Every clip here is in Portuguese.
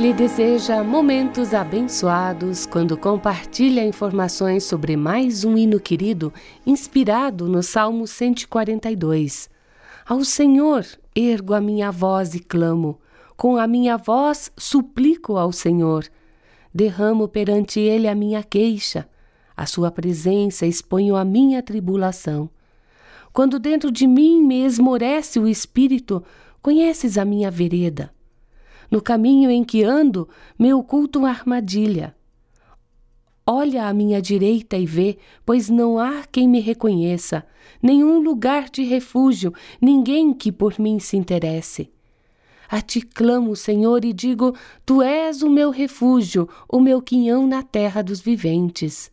Lhe deseja momentos abençoados quando compartilha informações sobre mais um hino querido inspirado no Salmo 142. Ao Senhor ergo a minha voz e clamo, com a minha voz suplico ao Senhor. Derramo perante Ele a minha queixa, a Sua presença exponho a minha tribulação. Quando dentro de mim me esmorece o espírito, conheces a minha vereda. No caminho em que ando, me oculto uma armadilha. Olha à minha direita e vê, pois não há quem me reconheça, nenhum lugar de refúgio, ninguém que por mim se interesse. A ti clamo, Senhor, e digo: Tu és o meu refúgio, o meu quinhão na terra dos viventes.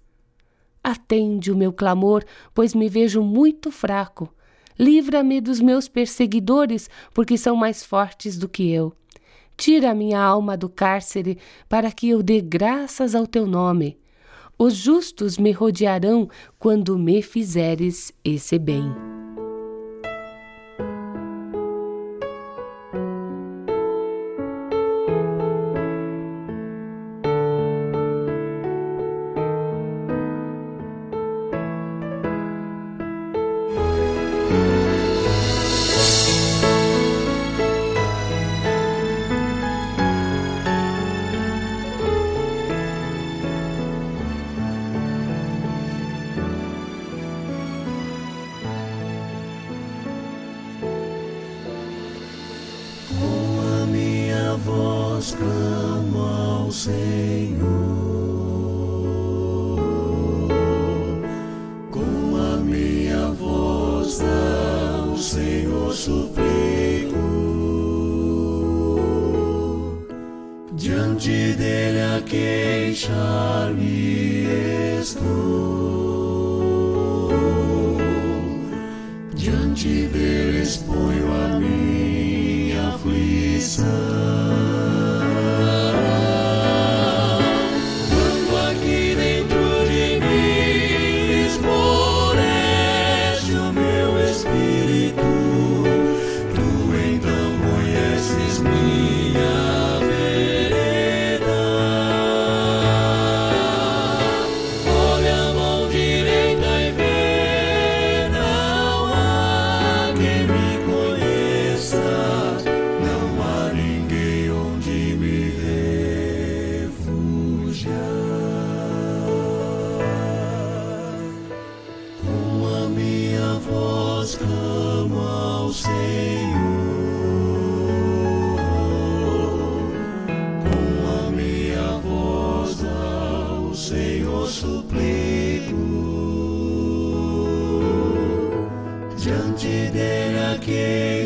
Atende o meu clamor, pois me vejo muito fraco. Livra-me dos meus perseguidores, porque são mais fortes do que eu. Tira minha alma do cárcere, para que eu dê graças ao teu nome. Os justos me rodearão quando me fizeres esse bem. Voz clamo ao Senhor. Com a minha voz ao Senhor suplico. Diante dele a queixar-me estou. Diante dele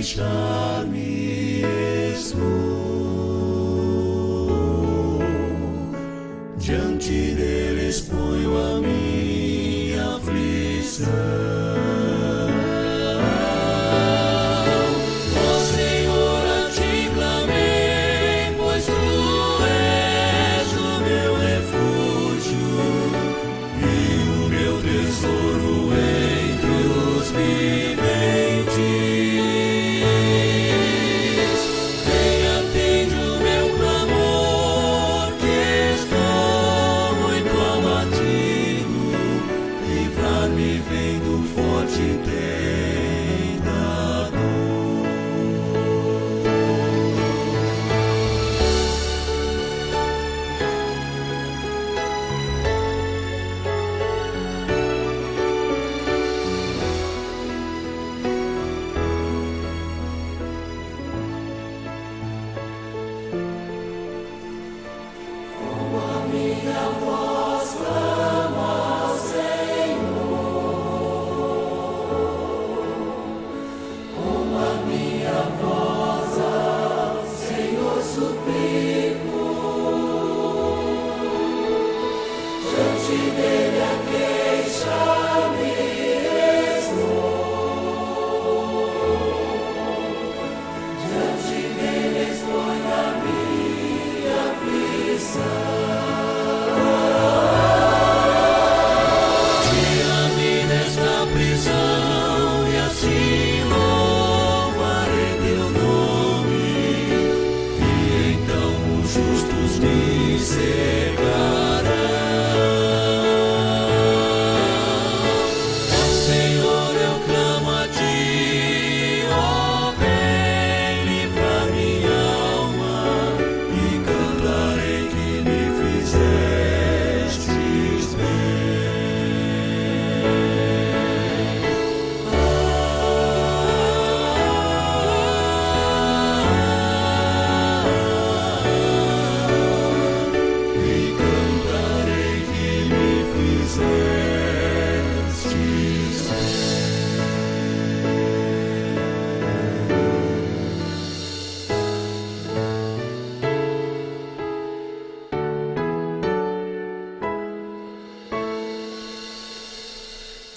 queixar-me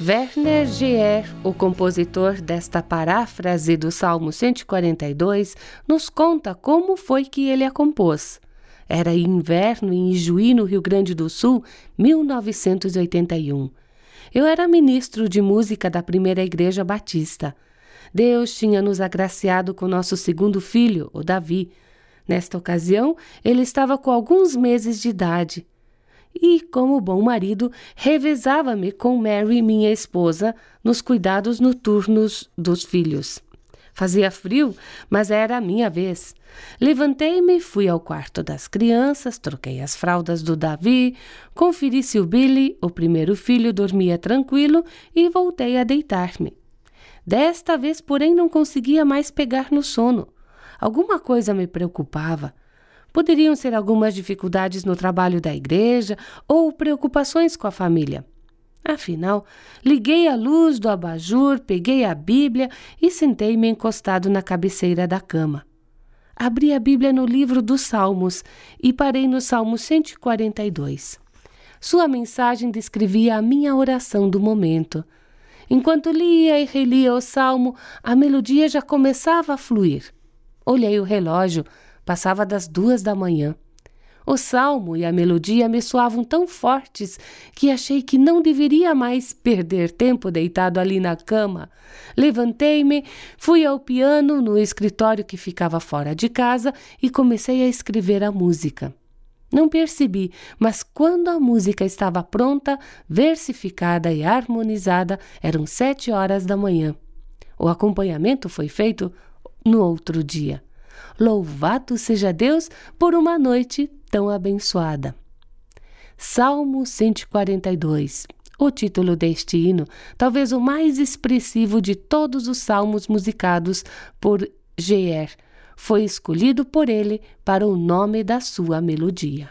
Werner Geer, o compositor desta paráfrase do Salmo 142, nos conta como foi que ele a compôs. Era inverno em Ijuí, no Rio Grande do Sul, 1981. Eu era ministro de música da primeira igreja batista. Deus tinha nos agraciado com nosso segundo filho, o Davi. Nesta ocasião, ele estava com alguns meses de idade e, como bom marido, revezava-me com Mary, minha esposa, nos cuidados noturnos dos filhos. Fazia frio, mas era a minha vez. Levantei-me, fui ao quarto das crianças, troquei as fraldas do Davi, conferi se o Billy, o primeiro filho, dormia tranquilo e voltei a deitar-me. Desta vez, porém, não conseguia mais pegar no sono. Alguma coisa me preocupava. Poderiam ser algumas dificuldades no trabalho da igreja ou preocupações com a família. Afinal, liguei a luz do abajur, peguei a Bíblia e sentei-me encostado na cabeceira da cama. Abri a Bíblia no livro dos Salmos e parei no Salmo 142. Sua mensagem descrevia a minha oração do momento. Enquanto lia e relia o salmo, a melodia já começava a fluir. Olhei o relógio, Passava das duas da manhã. O salmo e a melodia me soavam tão fortes que achei que não deveria mais perder tempo deitado ali na cama. Levantei-me, fui ao piano no escritório que ficava fora de casa e comecei a escrever a música. Não percebi, mas quando a música estava pronta, versificada e harmonizada, eram sete horas da manhã. O acompanhamento foi feito no outro dia. Louvado seja Deus por uma noite tão abençoada. Salmo 142. O título deste hino, talvez o mais expressivo de todos os salmos musicados por Geer, foi escolhido por ele para o nome da sua melodia.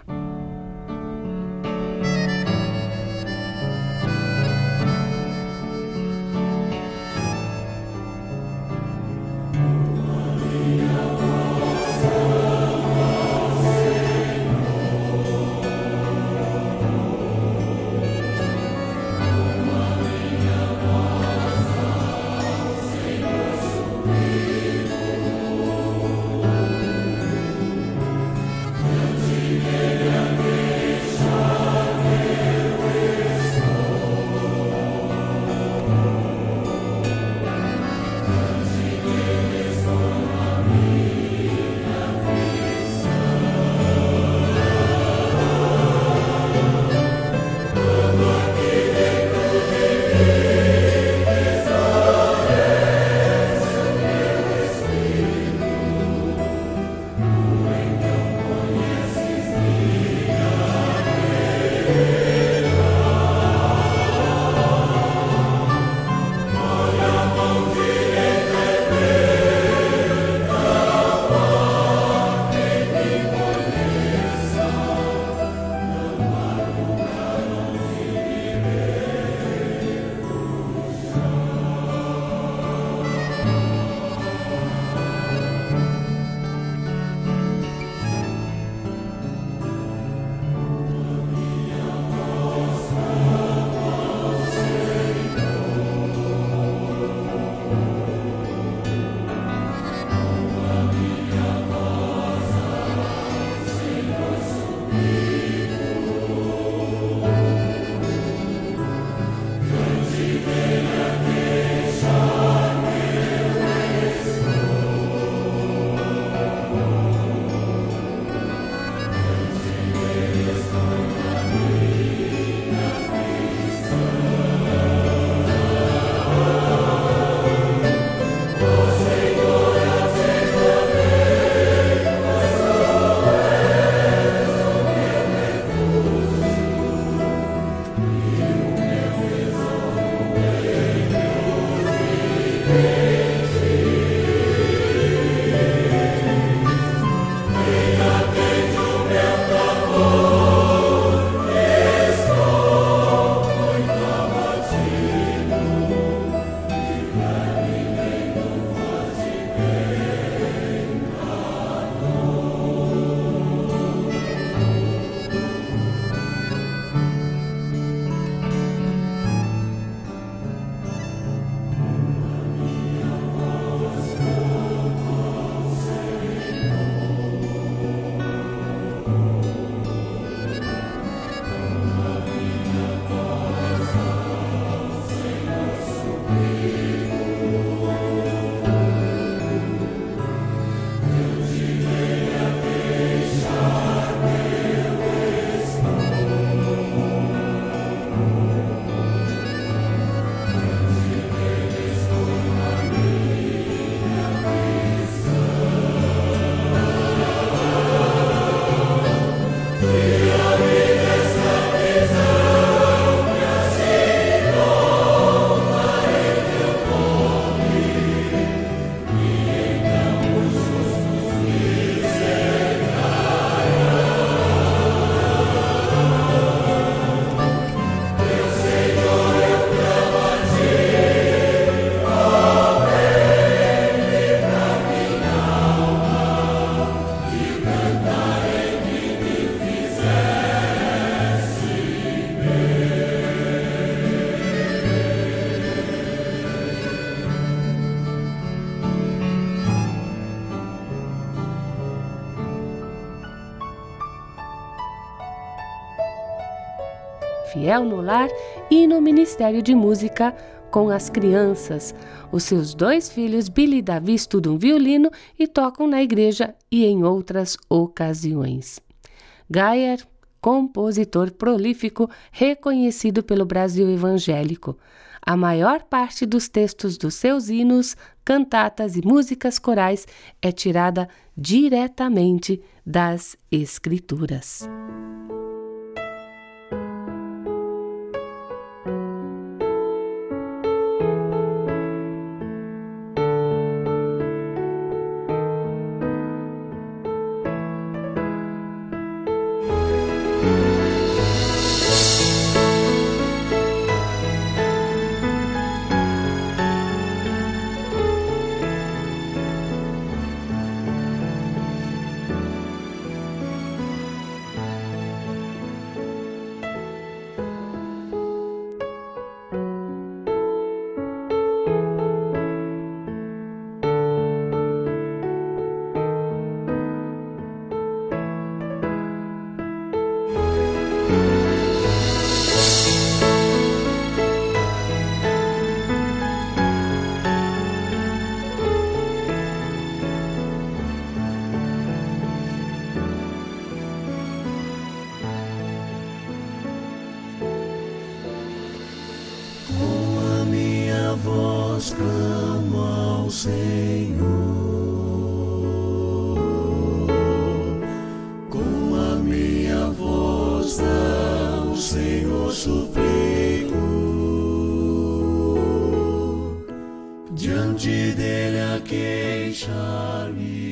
Fiel no lar e no Ministério de Música com as crianças. Os seus dois filhos, Billy e Davi, estudam violino e tocam na igreja e em outras ocasiões. Gayer, compositor prolífico reconhecido pelo Brasil evangélico. A maior parte dos textos dos seus hinos, cantatas e músicas corais é tirada diretamente das Escrituras. Clamo ao Senhor. Com a minha voz ao Senhor suplico. Diante dele a queixar-me.